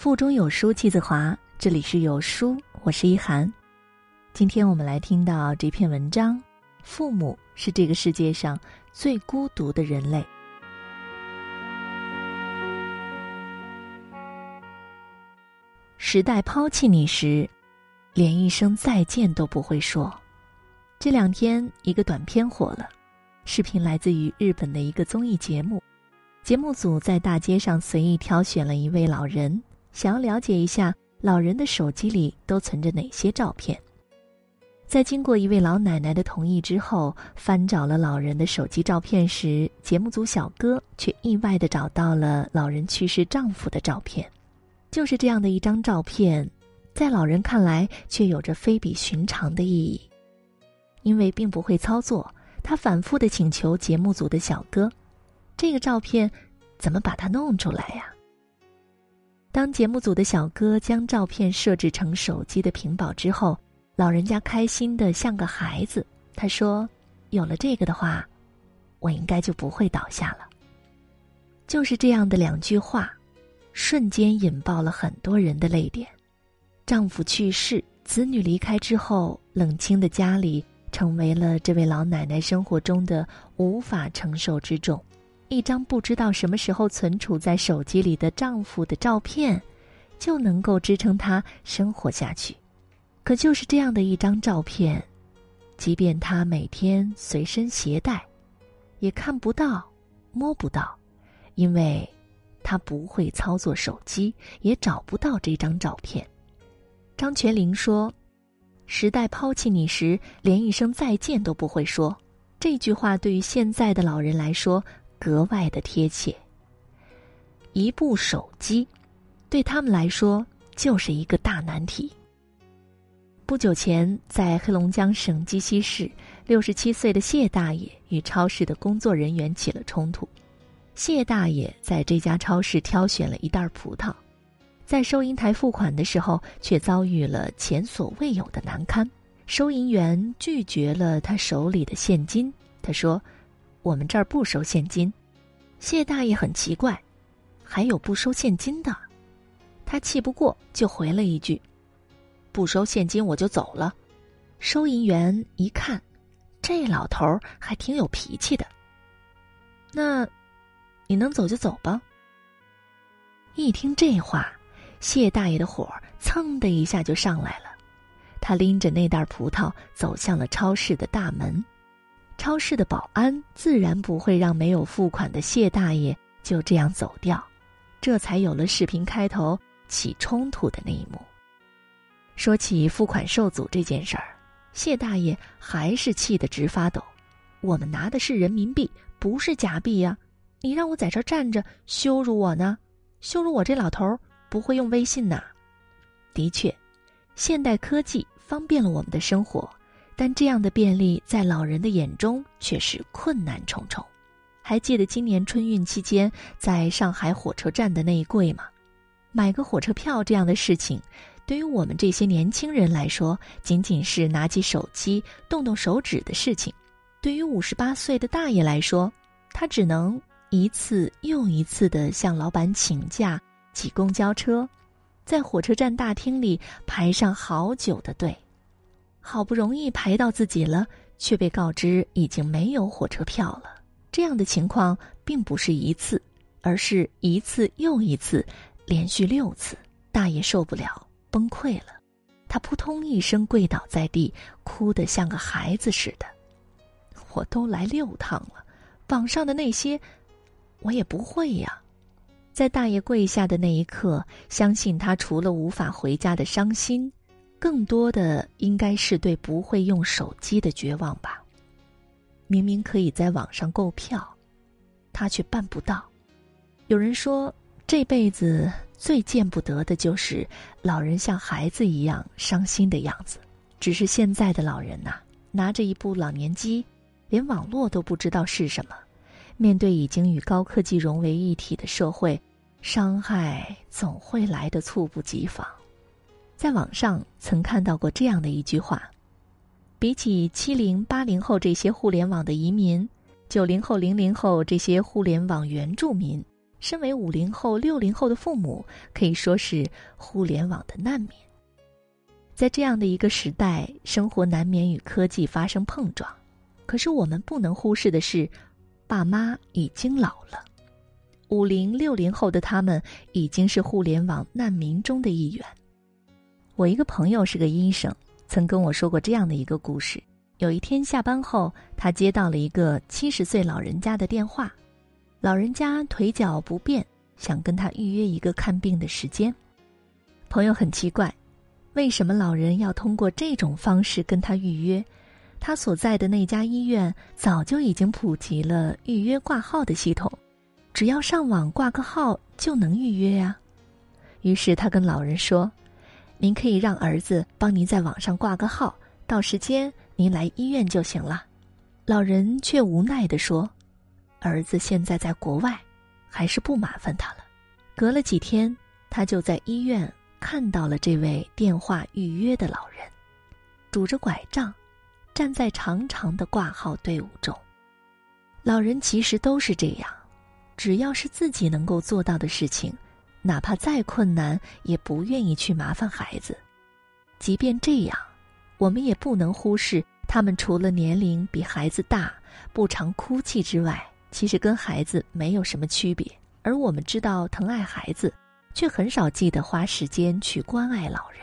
腹中有书气自华，这里是有书，我是一涵。今天我们来听到这篇文章：父母是这个世界上最孤独的人类。时代抛弃你时，连一声再见都不会说。这两天，一个短片火了，视频来自于日本的一个综艺节目，节目组在大街上随意挑选了一位老人。想要了解一下老人的手机里都存着哪些照片，在经过一位老奶奶的同意之后，翻找了老人的手机照片时，节目组小哥却意外的找到了老人去世丈夫的照片。就是这样的一张照片，在老人看来却有着非比寻常的意义。因为并不会操作，他反复的请求节目组的小哥：“这个照片怎么把它弄出来呀？”当节目组的小哥将照片设置成手机的屏保之后，老人家开心的像个孩子。他说：“有了这个的话，我应该就不会倒下了。”就是这样的两句话，瞬间引爆了很多人的泪点。丈夫去世，子女离开之后，冷清的家里成为了这位老奶奶生活中的无法承受之重。一张不知道什么时候存储在手机里的丈夫的照片，就能够支撑她生活下去。可就是这样的一张照片，即便她每天随身携带，也看不到、摸不到，因为她不会操作手机，也找不到这张照片。张泉灵说：“时代抛弃你时，连一声再见都不会说。”这句话对于现在的老人来说。格外的贴切。一部手机，对他们来说就是一个大难题。不久前，在黑龙江省鸡西市，六十七岁的谢大爷与超市的工作人员起了冲突。谢大爷在这家超市挑选了一袋葡萄，在收银台付款的时候，却遭遇了前所未有的难堪。收银员拒绝了他手里的现金，他说。我们这儿不收现金，谢大爷很奇怪，还有不收现金的。他气不过，就回了一句：“不收现金我就走了。”收银员一看，这老头还挺有脾气的。那，你能走就走吧。一听这话，谢大爷的火蹭的一下就上来了，他拎着那袋葡萄走向了超市的大门。超市的保安自然不会让没有付款的谢大爷就这样走掉，这才有了视频开头起冲突的那一幕。说起付款受阻这件事儿，谢大爷还是气得直发抖。我们拿的是人民币，不是假币呀！你让我在这儿站着羞辱我呢？羞辱我这老头不会用微信呐？的确，现代科技方便了我们的生活。但这样的便利，在老人的眼中却是困难重重。还记得今年春运期间在上海火车站的那一跪吗？买个火车票这样的事情，对于我们这些年轻人来说，仅仅是拿起手机动动手指的事情；对于五十八岁的大爷来说，他只能一次又一次的向老板请假挤公交车，在火车站大厅里排上好久的队。好不容易排到自己了，却被告知已经没有火车票了。这样的情况并不是一次，而是一次又一次，连续六次。大爷受不了，崩溃了，他扑通一声跪倒在地，哭得像个孩子似的。我都来六趟了，网上的那些，我也不会呀。在大爷跪下的那一刻，相信他除了无法回家的伤心。更多的应该是对不会用手机的绝望吧。明明可以在网上购票，他却办不到。有人说，这辈子最见不得的就是老人像孩子一样伤心的样子。只是现在的老人呐，拿着一部老年机，连网络都不知道是什么。面对已经与高科技融为一体的社会，伤害总会来得猝不及防。在网上曾看到过这样的一句话：，比起七零八零后这些互联网的移民，九零后零零后这些互联网原住民，身为五零后、六零后的父母，可以说是互联网的难民。在这样的一个时代，生活难免与科技发生碰撞。可是我们不能忽视的是，爸妈已经老了，五零六零后的他们已经是互联网难民中的一员。我一个朋友是个医生，曾跟我说过这样的一个故事：有一天下班后，他接到了一个七十岁老人家的电话，老人家腿脚不便，想跟他预约一个看病的时间。朋友很奇怪，为什么老人要通过这种方式跟他预约？他所在的那家医院早就已经普及了预约挂号的系统，只要上网挂个号就能预约呀。于是他跟老人说：“您可以让儿子帮您在网上挂个号，到时间您来医院就行了。”老人却无奈地说：“儿子现在在国外，还是不麻烦他了。”隔了几天，他就在医院看到了这位电话预约的老人，拄着拐杖。站在长长的挂号队伍中，老人其实都是这样，只要是自己能够做到的事情，哪怕再困难，也不愿意去麻烦孩子。即便这样，我们也不能忽视他们除了年龄比孩子大、不常哭泣之外，其实跟孩子没有什么区别。而我们知道疼爱孩子，却很少记得花时间去关爱老人。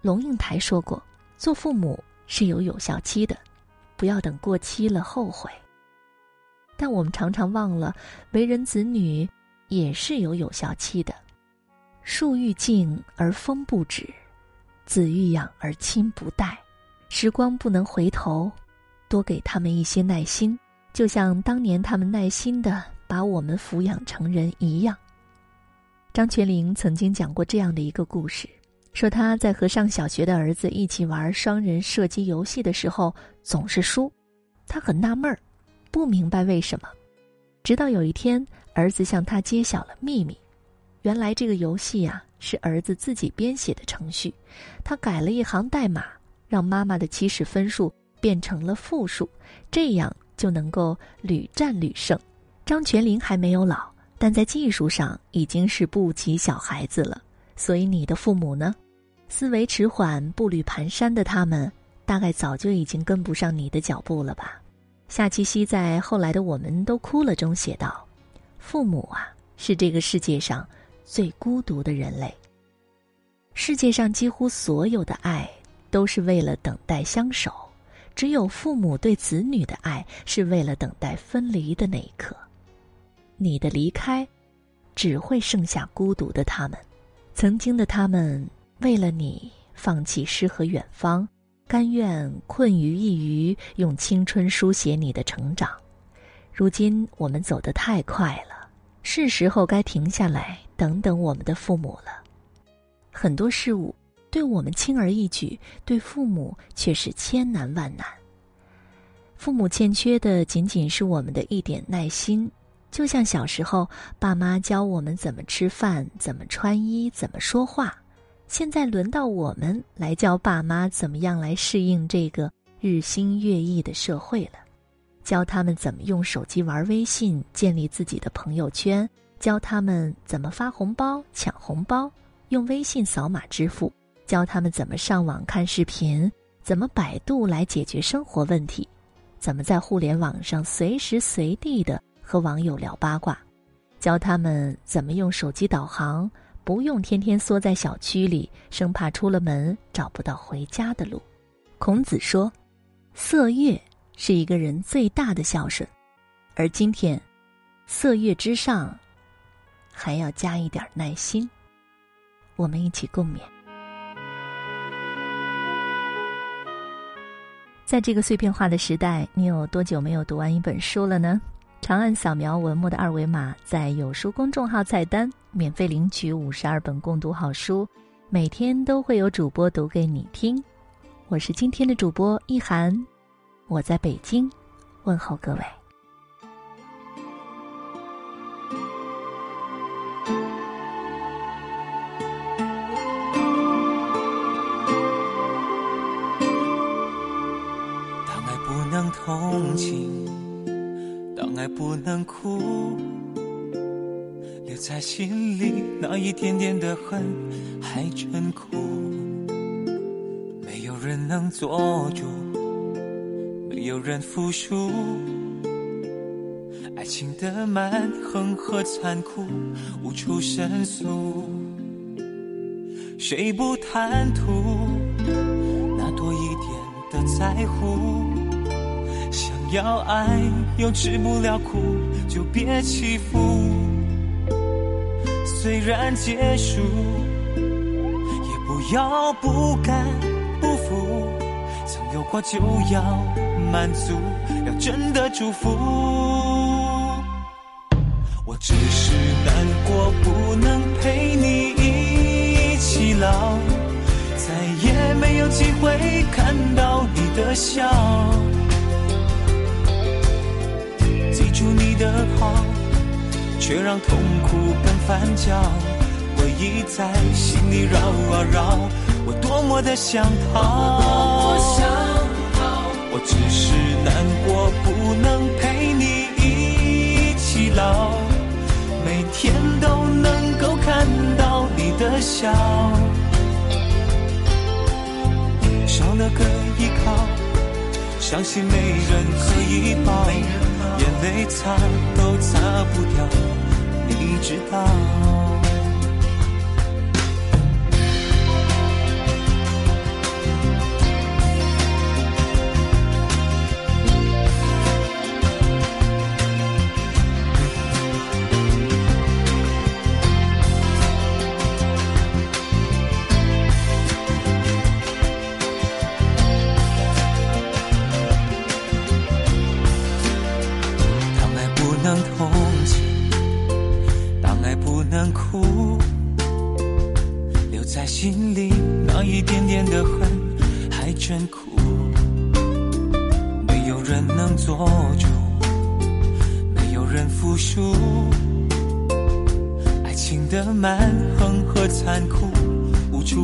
龙应台说过：“做父母。”是有有效期的，不要等过期了后悔。但我们常常忘了，为人子女也是有有效期的。树欲静而风不止，子欲养而亲不待。时光不能回头，多给他们一些耐心，就像当年他们耐心的把我们抚养成人一样。张泉灵曾经讲过这样的一个故事。说他在和上小学的儿子一起玩双人射击游戏的时候总是输，他很纳闷儿，不明白为什么。直到有一天，儿子向他揭晓了秘密：原来这个游戏呀是儿子自己编写的程序，他改了一行代码，让妈妈的起始分数变成了负数，这样就能够屡战屡胜。张泉灵还没有老，但在技术上已经是不及小孩子了。所以你的父母呢？思维迟缓、步履蹒跚的他们，大概早就已经跟不上你的脚步了吧？夏七夕在《后来的我们都哭了》中写道：“父母啊，是这个世界上最孤独的人类。世界上几乎所有的爱都是为了等待相守，只有父母对子女的爱是为了等待分离的那一刻。你的离开，只会剩下孤独的他们。曾经的他们。”为了你，放弃诗和远方，甘愿困于一隅，用青春书写你的成长。如今我们走得太快了，是时候该停下来，等等我们的父母了。很多事物对我们轻而易举，对父母却是千难万难。父母欠缺的仅仅是我们的一点耐心，就像小时候爸妈教我们怎么吃饭、怎么穿衣、怎么说话。现在轮到我们来教爸妈怎么样来适应这个日新月异的社会了，教他们怎么用手机玩微信，建立自己的朋友圈，教他们怎么发红包、抢红包，用微信扫码支付，教他们怎么上网看视频，怎么百度来解决生活问题，怎么在互联网上随时随地的和网友聊八卦，教他们怎么用手机导航。不用天天缩在小区里，生怕出了门找不到回家的路。孔子说：“色月是一个人最大的孝顺。”而今天，色月之上，还要加一点耐心。我们一起共勉。在这个碎片化的时代，你有多久没有读完一本书了呢？长按扫描文末的二维码，在有书公众号菜单免费领取五十二本共读好书，每天都会有主播读给你听。我是今天的主播一涵，我在北京，问候各位。当爱不能同情。当爱不能哭，留在心里那一点点的恨还真苦，没有人能做主，有人服输，爱情的蛮横和残酷无处申诉，谁不贪图那多一点的在乎？想要爱又吃不了苦，就别欺负。虽然结束，也不要不甘不服。曾有过就要满足，要真的祝福。我只是难过，不能陪你一起老，再也没有机会看到你的笑。记住你的好。却让痛苦更翻搅，回忆在心里绕啊绕，我多么的想逃。我只是难过，不能陪你一起老，每天都能够看到你的笑，少了个依靠，相信没人可以抱，眼泪擦都擦不掉。你知道。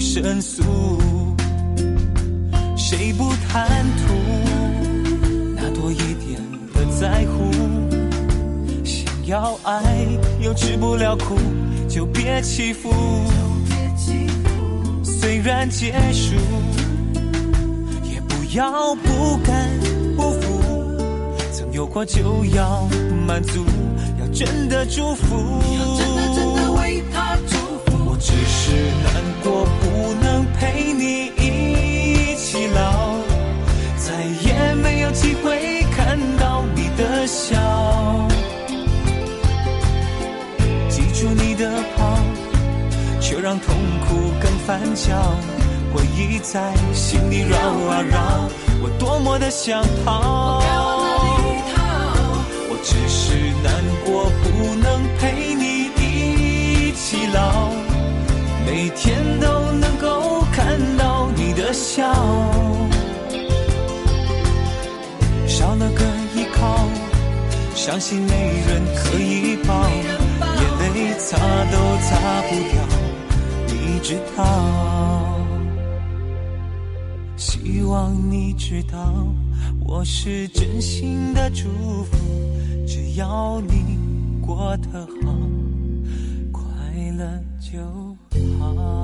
申诉，谁不贪图那多一点的在乎？想要爱又吃不了苦，就别欺负。虽然结束，也不要不甘。曾有过就要满足，要真的祝福。我只是难过。不能陪你一起老，再也没有机会看到你的笑。记住你的好，却让痛苦更翻搅。回忆在心里绕啊绕，我多么的想逃。只是难过，不能陪你一起老，每天都能够看到你。的笑，少了个依靠，相信没人可以抱，眼泪擦都擦不掉，你知道。希望你知道，我是真心的祝福，只要你过得好，快乐就好。